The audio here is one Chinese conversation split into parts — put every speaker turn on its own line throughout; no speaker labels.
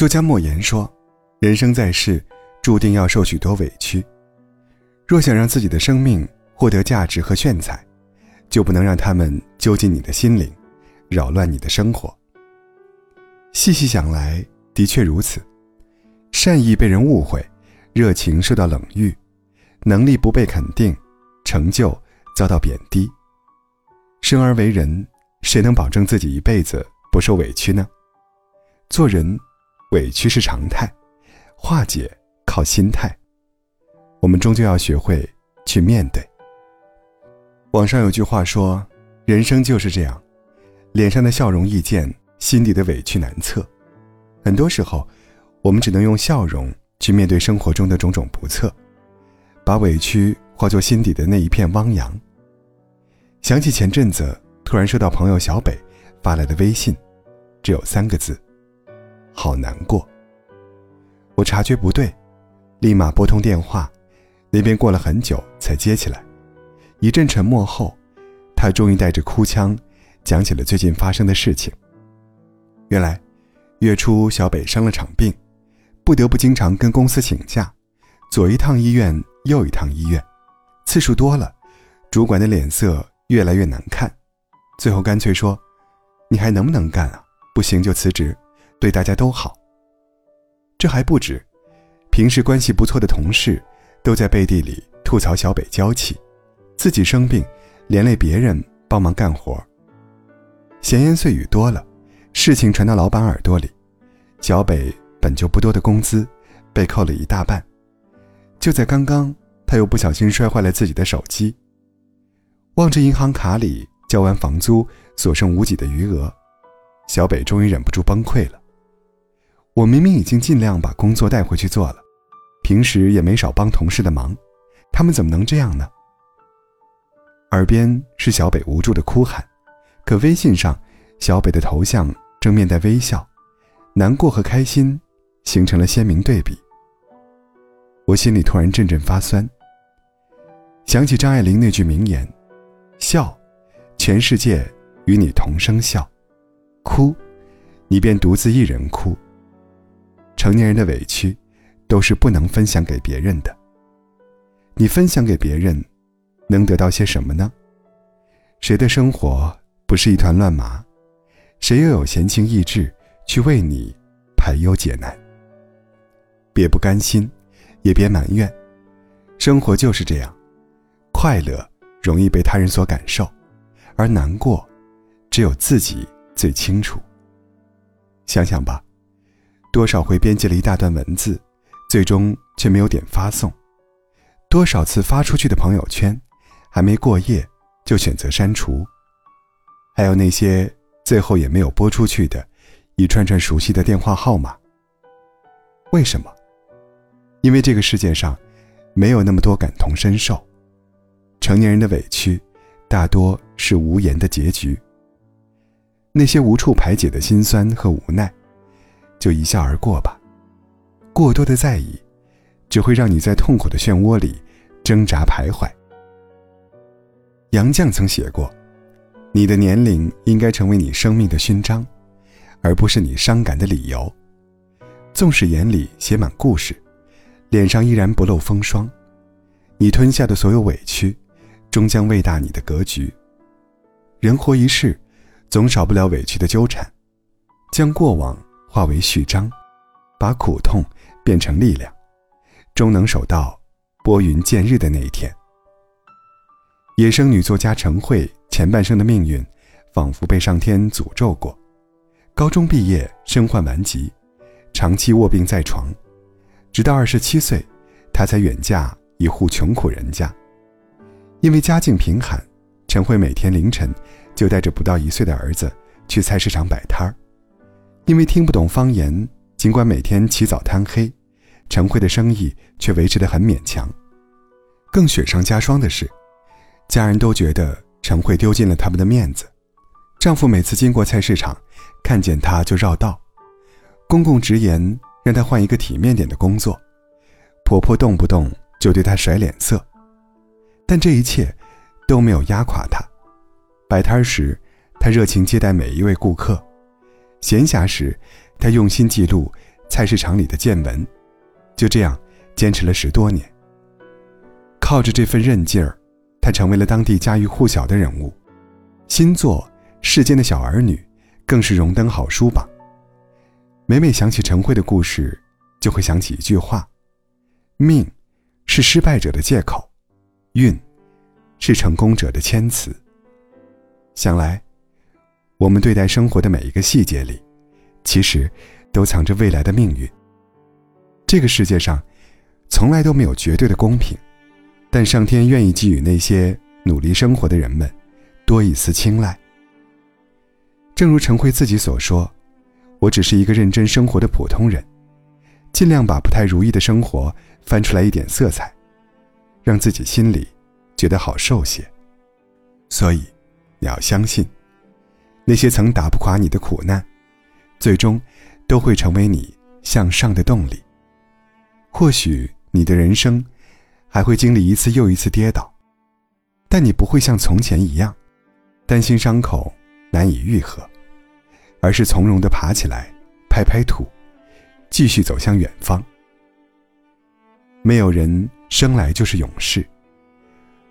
作家莫言说：“人生在世，注定要受许多委屈。若想让自己的生命获得价值和炫彩，就不能让他们揪进你的心灵，扰乱你的生活。”细细想来，的确如此。善意被人误会，热情受到冷遇，能力不被肯定，成就遭到贬低。生而为人，谁能保证自己一辈子不受委屈呢？做人。委屈是常态，化解靠心态。我们终究要学会去面对。网上有句话说：“人生就是这样，脸上的笑容易见，心底的委屈难测。”很多时候，我们只能用笑容去面对生活中的种种不测，把委屈化作心底的那一片汪洋。想起前阵子突然收到朋友小北发来的微信，只有三个字。好难过。我察觉不对，立马拨通电话，那边过了很久才接起来。一阵沉默后，他终于带着哭腔，讲起了最近发生的事情。原来，月初小北生了场病，不得不经常跟公司请假，左一趟医院，右一趟医院，次数多了，主管的脸色越来越难看，最后干脆说：“你还能不能干啊？不行就辞职。”对大家都好。这还不止，平时关系不错的同事，都在背地里吐槽小北娇气，自己生病，连累别人帮忙干活。闲言碎语多了，事情传到老板耳朵里，小北本就不多的工资，被扣了一大半。就在刚刚，他又不小心摔坏了自己的手机。望着银行卡里交完房租所剩无几的余额，小北终于忍不住崩溃了。我明明已经尽量把工作带回去做了，平时也没少帮同事的忙，他们怎么能这样呢？耳边是小北无助的哭喊，可微信上小北的头像正面带微笑，难过和开心形成了鲜明对比。我心里突然阵阵发酸，想起张爱玲那句名言：“笑，全世界与你同声笑；哭，你便独自一人哭。”成年人的委屈，都是不能分享给别人的。你分享给别人，能得到些什么呢？谁的生活不是一团乱麻？谁又有闲情逸致去为你排忧解难？别不甘心，也别埋怨，生活就是这样，快乐容易被他人所感受，而难过，只有自己最清楚。想想吧。多少回编辑了一大段文字，最终却没有点发送；多少次发出去的朋友圈，还没过夜就选择删除；还有那些最后也没有拨出去的一串串熟悉的电话号码。为什么？因为这个世界上没有那么多感同身受。成年人的委屈，大多是无言的结局。那些无处排解的心酸和无奈。就一笑而过吧。过多的在意，只会让你在痛苦的漩涡里挣扎徘徊。杨绛曾写过：“你的年龄应该成为你生命的勋章，而不是你伤感的理由。纵使眼里写满故事，脸上依然不露风霜，你吞下的所有委屈，终将喂大你的格局。人活一世，总少不了委屈的纠缠，将过往。”化为序章，把苦痛变成力量，终能守到拨云见日的那一天。野生女作家陈慧前半生的命运，仿佛被上天诅咒过。高中毕业，身患顽疾，长期卧病在床，直到二十七岁，她才远嫁一户穷苦人家。因为家境贫寒，陈慧每天凌晨就带着不到一岁的儿子去菜市场摆摊儿。因为听不懂方言，尽管每天起早贪黑，陈慧的生意却维持得很勉强。更雪上加霜的是，家人都觉得陈慧丢尽了他们的面子。丈夫每次经过菜市场，看见她就绕道；公公直言让她换一个体面点的工作；婆婆动不动就对她甩脸色。但这一切都没有压垮她。摆摊时，她热情接待每一位顾客。闲暇时，他用心记录菜市场里的见闻，就这样坚持了十多年。靠着这份韧劲儿，他成为了当地家喻户晓的人物。新作《世间的小儿女》更是荣登好书榜。每每想起陈慧的故事，就会想起一句话：“命，是失败者的借口；运，是成功者的谦词。”想来，我们对待生活的每一个细节里，其实都藏着未来的命运。这个世界上，从来都没有绝对的公平，但上天愿意给予那些努力生活的人们。多一丝青睐。正如陈慧自己所说：“我只是一个认真生活的普通人，尽量把不太如意的生活翻出来一点色彩，让自己心里觉得好受些。”所以，你要相信，那些曾打不垮你的苦难，最终都会成为你向上的动力。或许你的人生还会经历一次又一次跌倒，但你不会像从前一样。担心伤口难以愈合，而是从容的爬起来，拍拍土，继续走向远方。没有人生来就是勇士，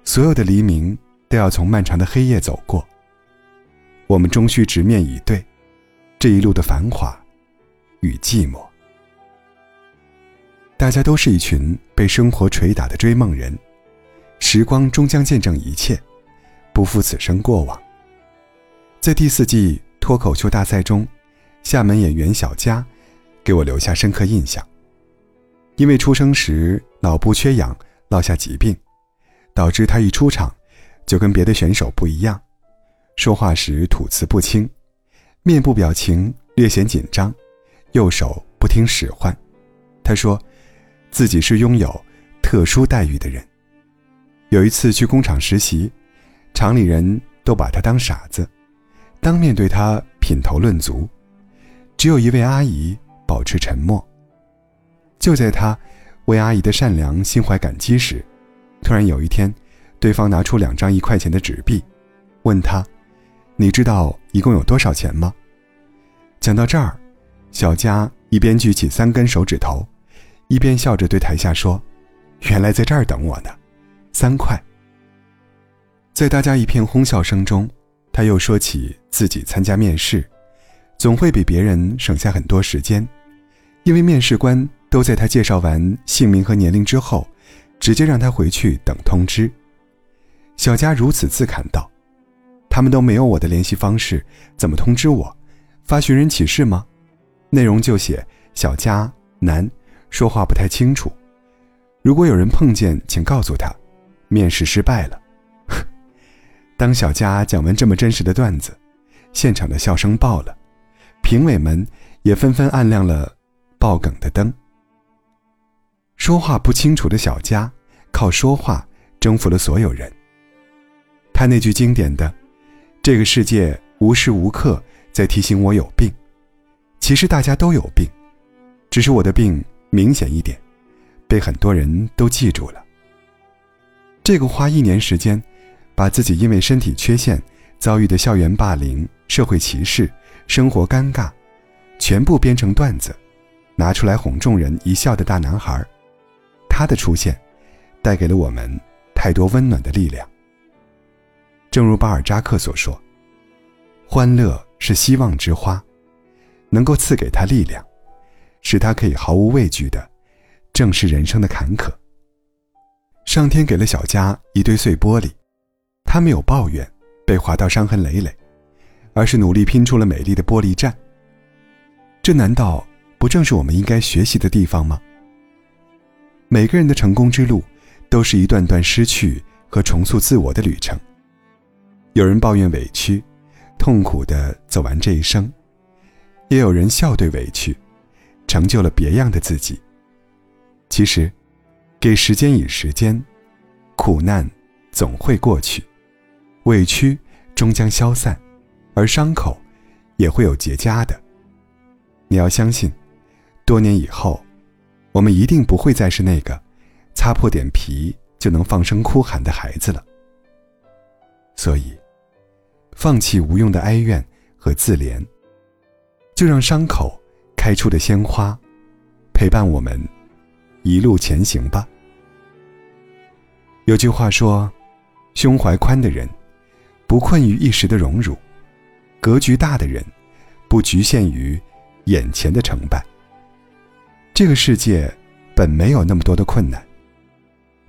所有的黎明都要从漫长的黑夜走过。我们终须直面以对这一路的繁华与寂寞。大家都是一群被生活捶打的追梦人，时光终将见证一切，不负此生过往。在第四季脱口秀大赛中，厦门演员小佳给我留下深刻印象。因为出生时脑部缺氧，落下疾病，导致他一出场就跟别的选手不一样，说话时吐词不清，面部表情略显紧张，右手不听使唤。他说，自己是拥有特殊待遇的人。有一次去工厂实习，厂里人都把他当傻子。当面对他品头论足，只有一位阿姨保持沉默。就在他为阿姨的善良心怀感激时，突然有一天，对方拿出两张一块钱的纸币，问他：“你知道一共有多少钱吗？”讲到这儿，小佳一边举起三根手指头，一边笑着对台下说：“原来在这儿等我呢，三块。”在大家一片哄笑声中。他又说起自己参加面试，总会比别人省下很多时间，因为面试官都在他介绍完姓名和年龄之后，直接让他回去等通知。小佳如此自侃道：“他们都没有我的联系方式，怎么通知我？发寻人启事吗？内容就写小佳男，说话不太清楚。如果有人碰见，请告诉他，面试失败了。”当小佳讲完这么真实的段子，现场的笑声爆了，评委们也纷纷按亮了爆梗的灯。说话不清楚的小佳，靠说话征服了所有人。他那句经典的“这个世界无时无刻在提醒我有病”，其实大家都有病，只是我的病明显一点，被很多人都记住了。这个花一年时间。把自己因为身体缺陷遭遇的校园霸凌、社会歧视、生活尴尬，全部编成段子，拿出来哄众人一笑的大男孩，他的出现，带给了我们太多温暖的力量。正如巴尔扎克所说：“欢乐是希望之花，能够赐给他力量，使他可以毫无畏惧的正视人生的坎坷。”上天给了小佳一堆碎玻璃。他没有抱怨被划到伤痕累累，而是努力拼出了美丽的玻璃栈。这难道不正是我们应该学习的地方吗？每个人的成功之路，都是一段段失去和重塑自我的旅程。有人抱怨委屈，痛苦的走完这一生；也有人笑对委屈，成就了别样的自己。其实，给时间以时间，苦难总会过去。委屈终将消散，而伤口也会有结痂的。你要相信，多年以后，我们一定不会再是那个擦破点皮就能放声哭喊的孩子了。所以，放弃无用的哀怨和自怜，就让伤口开出的鲜花陪伴我们一路前行吧。有句话说：“胸怀宽的人，不困于一时的荣辱；格局大的人，不局限于眼前的成败。”这个世界本没有那么多的困难，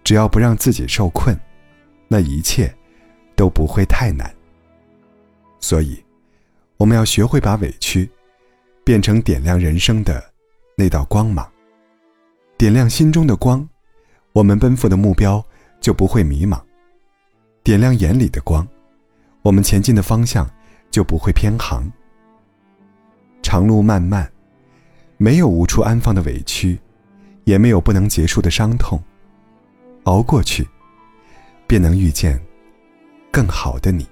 只要不让自己受困，那一切都不会太难。所以，我们要学会把委屈变成点亮人生的那道光芒，点亮心中的光，我们奔赴的目标。就不会迷茫，点亮眼里的光，我们前进的方向就不会偏航。长路漫漫，没有无处安放的委屈，也没有不能结束的伤痛。熬过去，便能遇见更好的你。